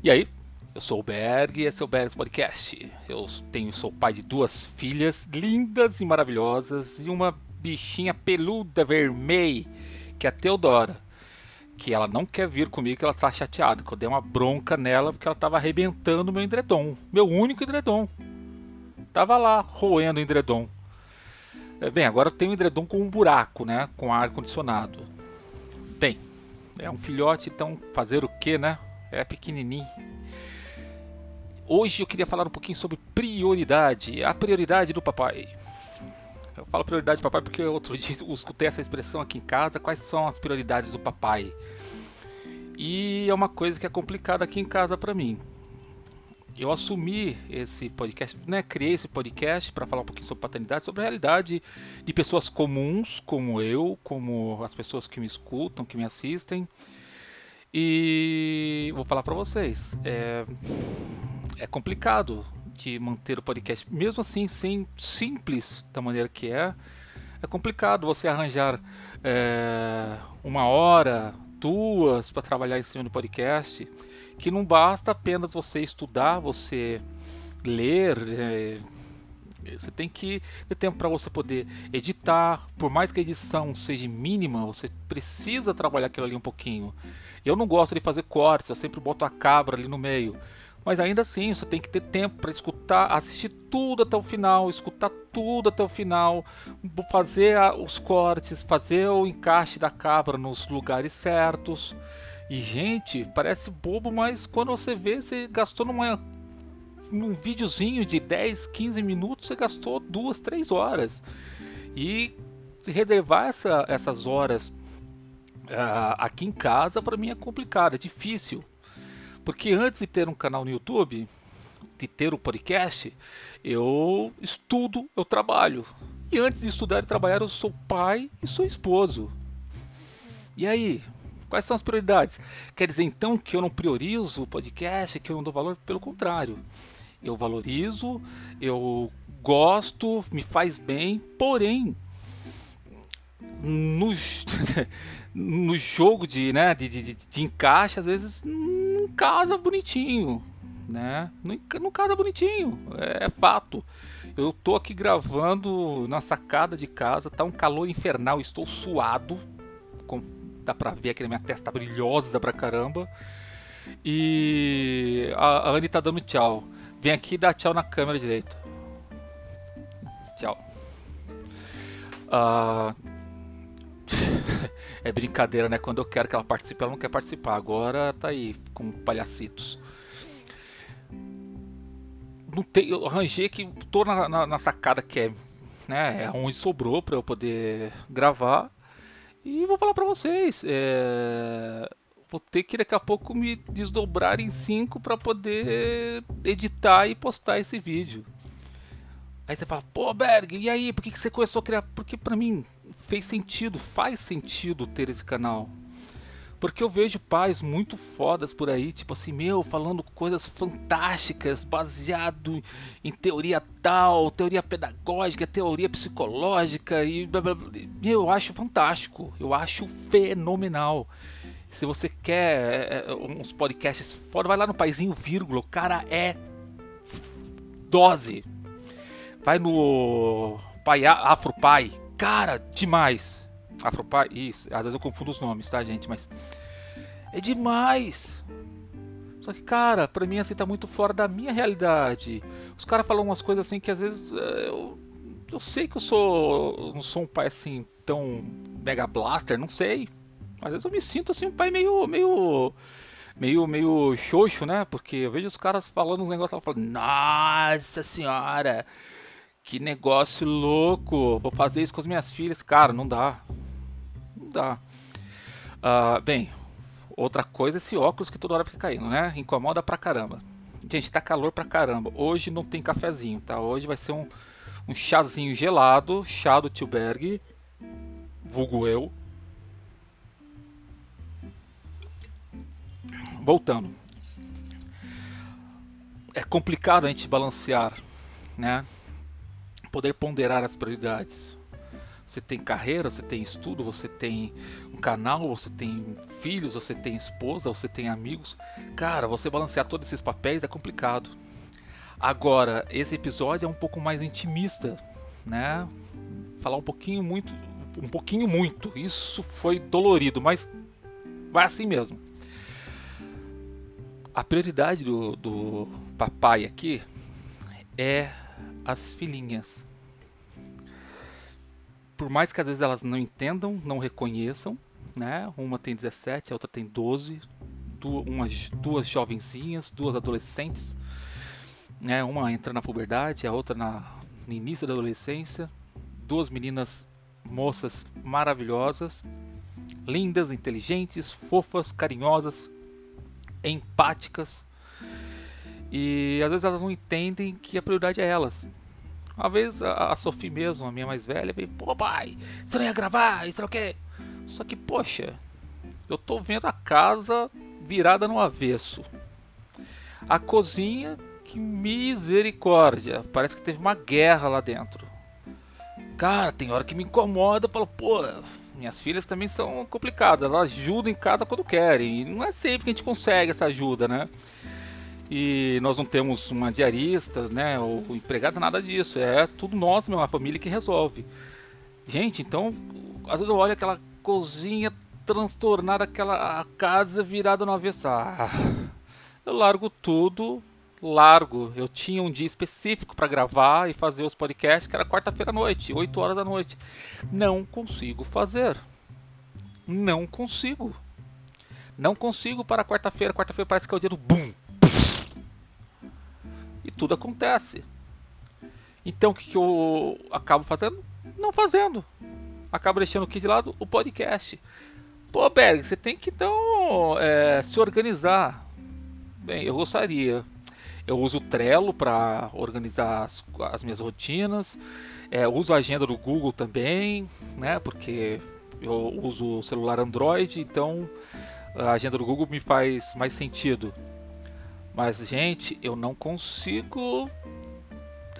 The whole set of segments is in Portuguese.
E aí, eu sou o Berg e esse é o Berg's Podcast. Eu tenho, sou pai de duas filhas lindas e maravilhosas e uma bichinha peluda vermelha, que é a Teodora. Que ela não quer vir comigo, que ela está chateada, que eu dei uma bronca nela porque ela estava arrebentando meu edredom, meu único edredom. Tava lá roendo o edredom. É, bem, agora eu tenho um edredom com um buraco, né? Com ar condicionado. Bem, é um filhote, então fazer o que, né? É pequenininho. Hoje eu queria falar um pouquinho sobre prioridade, a prioridade do papai. Eu falo prioridade do papai porque outro dia eu escutei essa expressão aqui em casa. Quais são as prioridades do papai? E é uma coisa que é complicada aqui em casa para mim eu assumi esse podcast, né, criei esse podcast para falar um pouquinho sobre paternidade, sobre a realidade de pessoas comuns como eu, como as pessoas que me escutam, que me assistem. E vou falar para vocês, é, é complicado de manter o podcast, mesmo assim, sem simples da maneira que é. É complicado você arranjar é, uma hora, duas para trabalhar em cima do podcast que não basta apenas você estudar, você ler, é, você tem que ter tempo para você poder editar, por mais que a edição seja mínima, você precisa trabalhar aquilo ali um pouquinho. Eu não gosto de fazer cortes, eu sempre boto a cabra ali no meio. Mas ainda assim, você tem que ter tempo para escutar, assistir tudo até o final, escutar tudo até o final, fazer os cortes, fazer o encaixe da cabra nos lugares certos. E, gente, parece bobo, mas quando você vê, você gastou numa, num videozinho de 10, 15 minutos, você gastou duas, três horas. E reservar essa, essas horas aqui em casa, para mim é complicado, é difícil. Porque antes de ter um canal no YouTube, de ter o um podcast, eu estudo, eu trabalho. E antes de estudar e trabalhar, eu sou pai e sou esposo. E aí, Quais são as prioridades? Quer dizer então que eu não priorizo o podcast, que eu não dou valor? Pelo contrário, eu valorizo, eu gosto, me faz bem, porém no, no jogo de, né, de, de, de encaixe, às vezes não casa bonitinho, né? Não, não casa bonitinho, é, é fato. Eu tô aqui gravando na sacada de casa, tá um calor infernal, estou suado, com, dá pra ver aqui na minha testa brilhosa pra caramba. E a, a Anne tá dando tchau. Vem aqui e dá tchau na câmera direita. Tchau. Uh... é brincadeira, né? Quando eu quero que ela participe, ela não quer participar. Agora tá aí com palhacitos. Não tem, eu arranjei que tô na, na, na sacada que é, né, é onde sobrou para eu poder gravar. E vou falar para vocês, é... vou ter que daqui a pouco me desdobrar em cinco para poder editar e postar esse vídeo. Aí você fala, pô Berg, e aí, por que, que você começou a criar? Porque para mim fez sentido, faz sentido ter esse canal. Porque eu vejo pais muito fodas por aí, tipo assim, meu, falando coisas fantásticas, baseado em teoria tal, teoria pedagógica, teoria psicológica e blá, blá, blá. eu acho fantástico, eu acho fenomenal. Se você quer é, é uns podcasts foda, vai lá no Paizinho Vírgula, o cara é dose. Vai no Pai Afro Pai, cara, demais. Afropai, isso, às vezes eu confundo os nomes, tá, gente? Mas é demais. Só que, cara, pra mim assim tá muito fora da minha realidade. Os caras falam umas coisas assim que às vezes eh, eu, eu sei que eu sou. não sou um pai assim tão mega blaster, não sei. Às vezes eu me sinto assim um pai meio. meio. meio, meio xoxo, né? Porque eu vejo os caras falando uns negócios lá falando, nossa senhora, que negócio louco, vou fazer isso com as minhas filhas. Cara, não dá. Não dá. Uh, bem, outra coisa é esse óculos que toda hora fica caindo, né? Incomoda pra caramba. Gente, tá calor pra caramba. Hoje não tem cafezinho, tá? Hoje vai ser um, um chazinho gelado, chá do Tilberg, vulgo eu. Voltando. É complicado a gente balancear, né? Poder ponderar as prioridades. Você tem carreira, você tem estudo, você tem um canal, você tem filhos, você tem esposa, você tem amigos. Cara, você balancear todos esses papéis é complicado. Agora, esse episódio é um pouco mais intimista, né? Falar um pouquinho muito, um pouquinho muito. Isso foi dolorido, mas vai assim mesmo. A prioridade do, do papai aqui é as filhinhas por mais que às vezes elas não entendam, não reconheçam, né? Uma tem 17, a outra tem 12, duas, umas, duas jovenzinhas, duas adolescentes, né? Uma entra na puberdade, a outra na, no início da adolescência, duas meninas moças maravilhosas, lindas, inteligentes, fofas, carinhosas, empáticas. E às vezes elas não entendem que a prioridade é elas. Uma vez a, a Sophie mesmo, a minha mais velha, veio, pô pai, você não ia gravar, isso não o quê? Só que, poxa, eu tô vendo a casa virada no avesso. A cozinha, que misericórdia, parece que teve uma guerra lá dentro. Cara, tem hora que me incomoda, eu falo, pô, minhas filhas também são complicadas, elas ajudam em casa quando querem, e não é sempre que a gente consegue essa ajuda, né? E nós não temos uma diarista, né, ou empregada, nada disso. É tudo nós, mesmo, a família que resolve. Gente, então, às vezes eu olho aquela cozinha transtornada, aquela casa virada no avesso. Ah, eu largo tudo, largo. Eu tinha um dia específico para gravar e fazer os podcasts, que era quarta-feira à noite, 8 horas da noite. Não consigo fazer. Não consigo. Não consigo para quarta-feira. Quarta-feira parece que é o dia do e tudo acontece. Então o que, que eu acabo fazendo? Não fazendo. Acabo deixando aqui de lado o podcast. Pô, Berg, você tem que então é, se organizar. Bem, eu gostaria. Eu uso o Trello para organizar as, as, minhas rotinas. É, uso a agenda do Google também, né? Porque eu uso o celular Android, então a agenda do Google me faz mais sentido. Mas, gente, eu não consigo.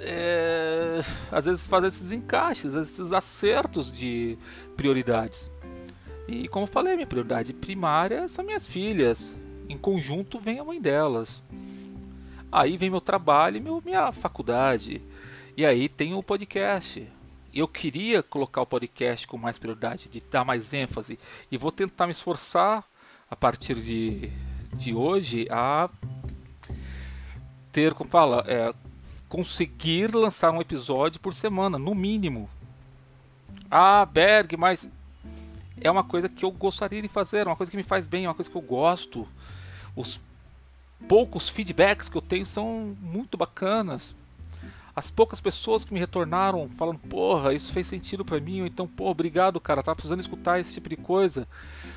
É, às vezes fazer esses encaixes, esses acertos de prioridades. E como eu falei, minha prioridade primária são minhas filhas. Em conjunto vem a mãe delas. Aí vem meu trabalho e meu, minha faculdade. E aí tem o podcast. Eu queria colocar o podcast com mais prioridade, de dar mais ênfase. E vou tentar me esforçar a partir de, de hoje a ter, como fala, é, conseguir lançar um episódio por semana, no mínimo. Ah, Berg, mas é uma coisa que eu gostaria de fazer, é uma coisa que me faz bem, é uma coisa que eu gosto. Os poucos feedbacks que eu tenho são muito bacanas as poucas pessoas que me retornaram falando, porra, isso fez sentido para mim, ou então, pô, obrigado, cara, tava precisando escutar esse tipo de coisa.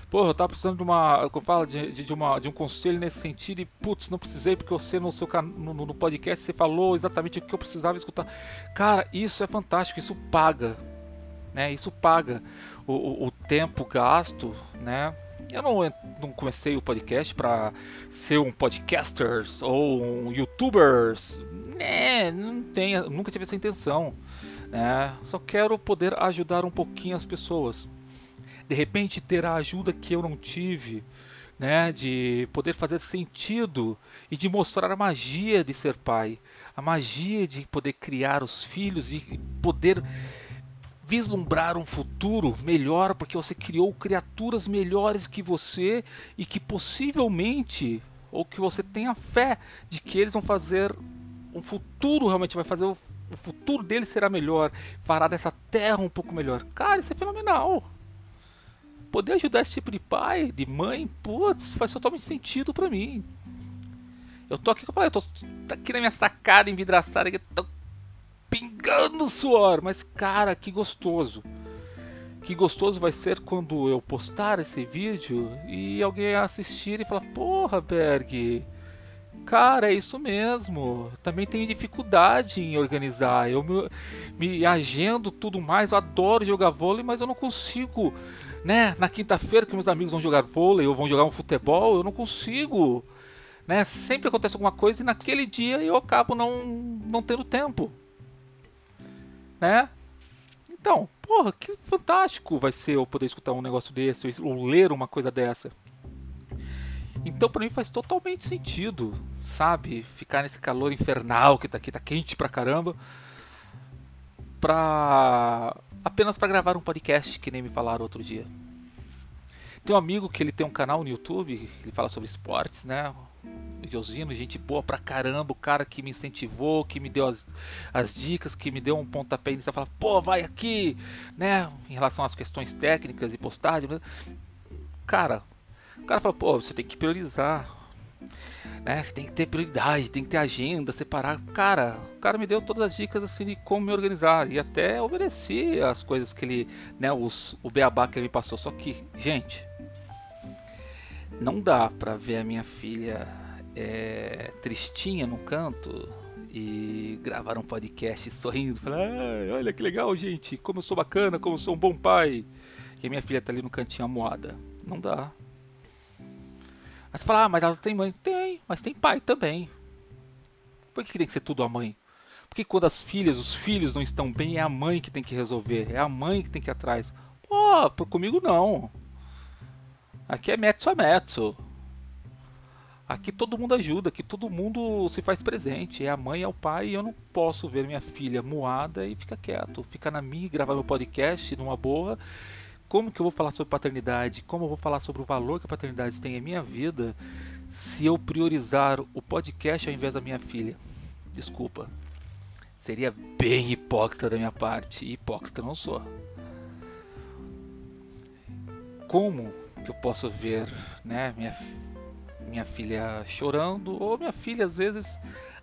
Porra, eu tava precisando de uma, como fala, de, de, uma, de um conselho nesse sentido e, putz, não precisei porque você no seu no, no podcast você falou exatamente o que eu precisava escutar. Cara, isso é fantástico, isso paga, né? Isso paga o, o, o tempo gasto, né? Eu não, não comecei o podcast para ser um podcaster ou um youtuber. Né, não tenho, nunca tive essa intenção. Né? Só quero poder ajudar um pouquinho as pessoas. De repente ter a ajuda que eu não tive, né? De poder fazer sentido e de mostrar a magia de ser pai, a magia de poder criar os filhos, de poder vislumbrar um futuro melhor porque você criou criaturas melhores que você e que possivelmente ou que você tenha fé de que eles vão fazer um futuro realmente vai fazer o, futuro deles será melhor, fará dessa terra um pouco melhor. Cara, isso é fenomenal. Poder ajudar esse tipo de pai, de mãe, putz, faz totalmente sentido para mim. Eu tô aqui, eu falei, eu tô aqui na minha sacada envidraçada, tô pingando suor, mas cara, que gostoso. Que gostoso vai ser quando eu postar esse vídeo e alguém assistir e falar: Porra, Berg, cara, é isso mesmo. Também tenho dificuldade em organizar. Eu me, me agendo tudo mais. Eu adoro jogar vôlei, mas eu não consigo, né? Na quinta-feira que meus amigos vão jogar vôlei ou vão jogar um futebol, eu não consigo. Né? Sempre acontece alguma coisa e naquele dia eu acabo não, não tendo tempo né? Então, porra, que fantástico vai ser eu poder escutar um negócio desse, ou ler uma coisa dessa. Então para mim faz totalmente sentido, sabe? Ficar nesse calor infernal que tá aqui, tá quente pra caramba. Pra. apenas para gravar um podcast que nem me falaram outro dia. Tem um amigo que ele tem um canal no YouTube, ele fala sobre esportes, né? Josino, gente boa pra caramba, o cara que me incentivou, que me deu as, as dicas, que me deu um pontapé inicial, fala, pô, vai aqui, né? Em relação às questões técnicas e postagem, né? cara, o cara fala, pô, você tem que priorizar, né? Você tem que ter prioridade, tem que ter agenda, separar. Cara, o cara me deu todas as dicas assim de como me organizar e até obedeci as coisas que ele, né, os, o beabá que ele me passou. Só que, gente, não dá pra ver a minha filha é, tristinha no canto e gravar um podcast sorrindo, falar, ah, olha que legal, gente, como eu sou bacana, como eu sou um bom pai. E a minha filha tá ali no cantinho amuada. Não dá. Aí você fala, ah, mas elas têm mãe. Tem, mas tem pai também. Por que tem que ser tudo a mãe? Porque quando as filhas, os filhos não estão bem, é a mãe que tem que resolver. É a mãe que tem que ir atrás. Pô, comigo não. Aqui é metso a metso. Aqui todo mundo ajuda, aqui todo mundo se faz presente. É a mãe, é o pai, e eu não posso ver minha filha moada e ficar quieto. Ficar na minha, gravar meu podcast numa boa. Como que eu vou falar sobre paternidade? Como eu vou falar sobre o valor que a paternidade tem em minha vida se eu priorizar o podcast ao invés da minha filha? Desculpa. Seria bem hipócrita da minha parte. E hipócrita não sou. Como que eu posso ver, né, minha minha filha chorando, ou minha filha às vezes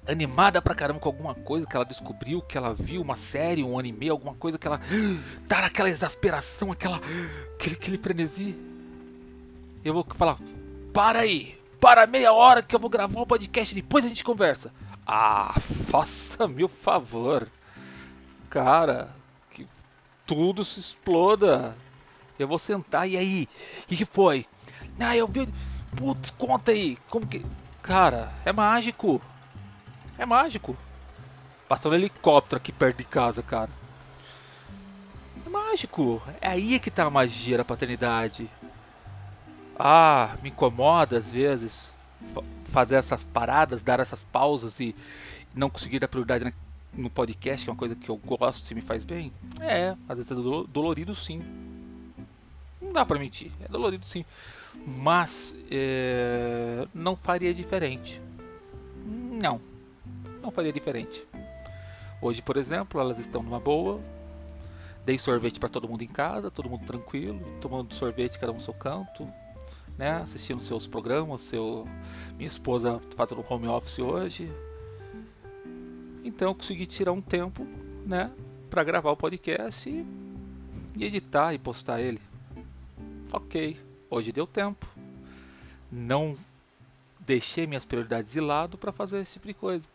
animada pra caramba com alguma coisa que ela descobriu, que ela viu, uma série, um anime, alguma coisa que ela tá naquela exasperação, aquela aquele, aquele frenesi. Eu vou falar: "Para aí, para meia hora que eu vou gravar o um podcast, depois a gente conversa". Ah, faça-me o favor. Cara, que tudo se exploda. Eu vou sentar e aí, o que, foi? Ah, eu vi Putz, conta aí. Como que. Cara, é mágico. É mágico. Passando um helicóptero aqui perto de casa, cara. É mágico. É aí que tá a magia da paternidade. Ah, me incomoda às vezes fazer essas paradas, dar essas pausas e não conseguir dar prioridade no podcast, que é uma coisa que eu gosto e me faz bem. É, às vezes é dolorido sim. Não dá pra mentir. É dolorido sim mas é, não faria diferente. Não, não faria diferente. Hoje, por exemplo, elas estão numa boa. Dei sorvete para todo mundo em casa, todo mundo tranquilo, tomando sorvete cada um no seu canto, né? Assistindo seus programas, seu minha esposa fazendo home office hoje. Então eu consegui tirar um tempo, né, para gravar o podcast e, e editar e postar ele. OK. Hoje deu tempo. Não deixei minhas prioridades de lado para fazer esse tipo de coisa.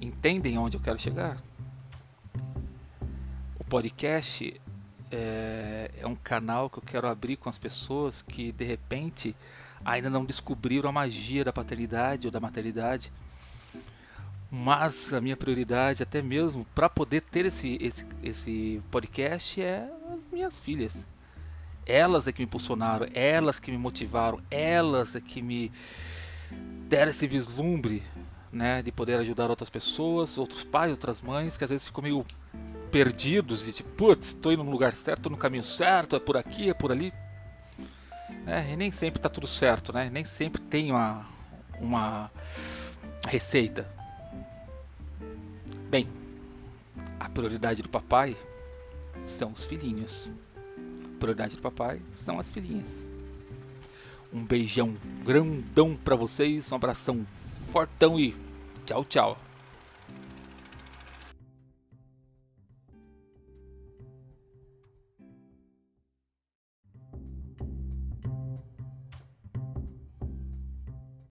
Entendem onde eu quero chegar? O podcast é, é um canal que eu quero abrir com as pessoas que de repente ainda não descobriram a magia da paternidade ou da maternidade. Mas a minha prioridade, até mesmo para poder ter esse, esse, esse podcast, é as minhas filhas. Elas é que me impulsionaram, elas que me motivaram, elas é que me deram esse vislumbre, né, de poder ajudar outras pessoas, outros pais, outras mães, que às vezes ficam meio perdidos de tipo, putz, estou indo no lugar certo, no caminho certo, é por aqui, é por ali. É, e nem sempre está tudo certo, né? Nem sempre tem uma, uma receita. Bem, a prioridade do papai são os filhinhos prioridade do papai são as filhinhas. Um beijão grandão para vocês, um abração fortão e tchau, tchau.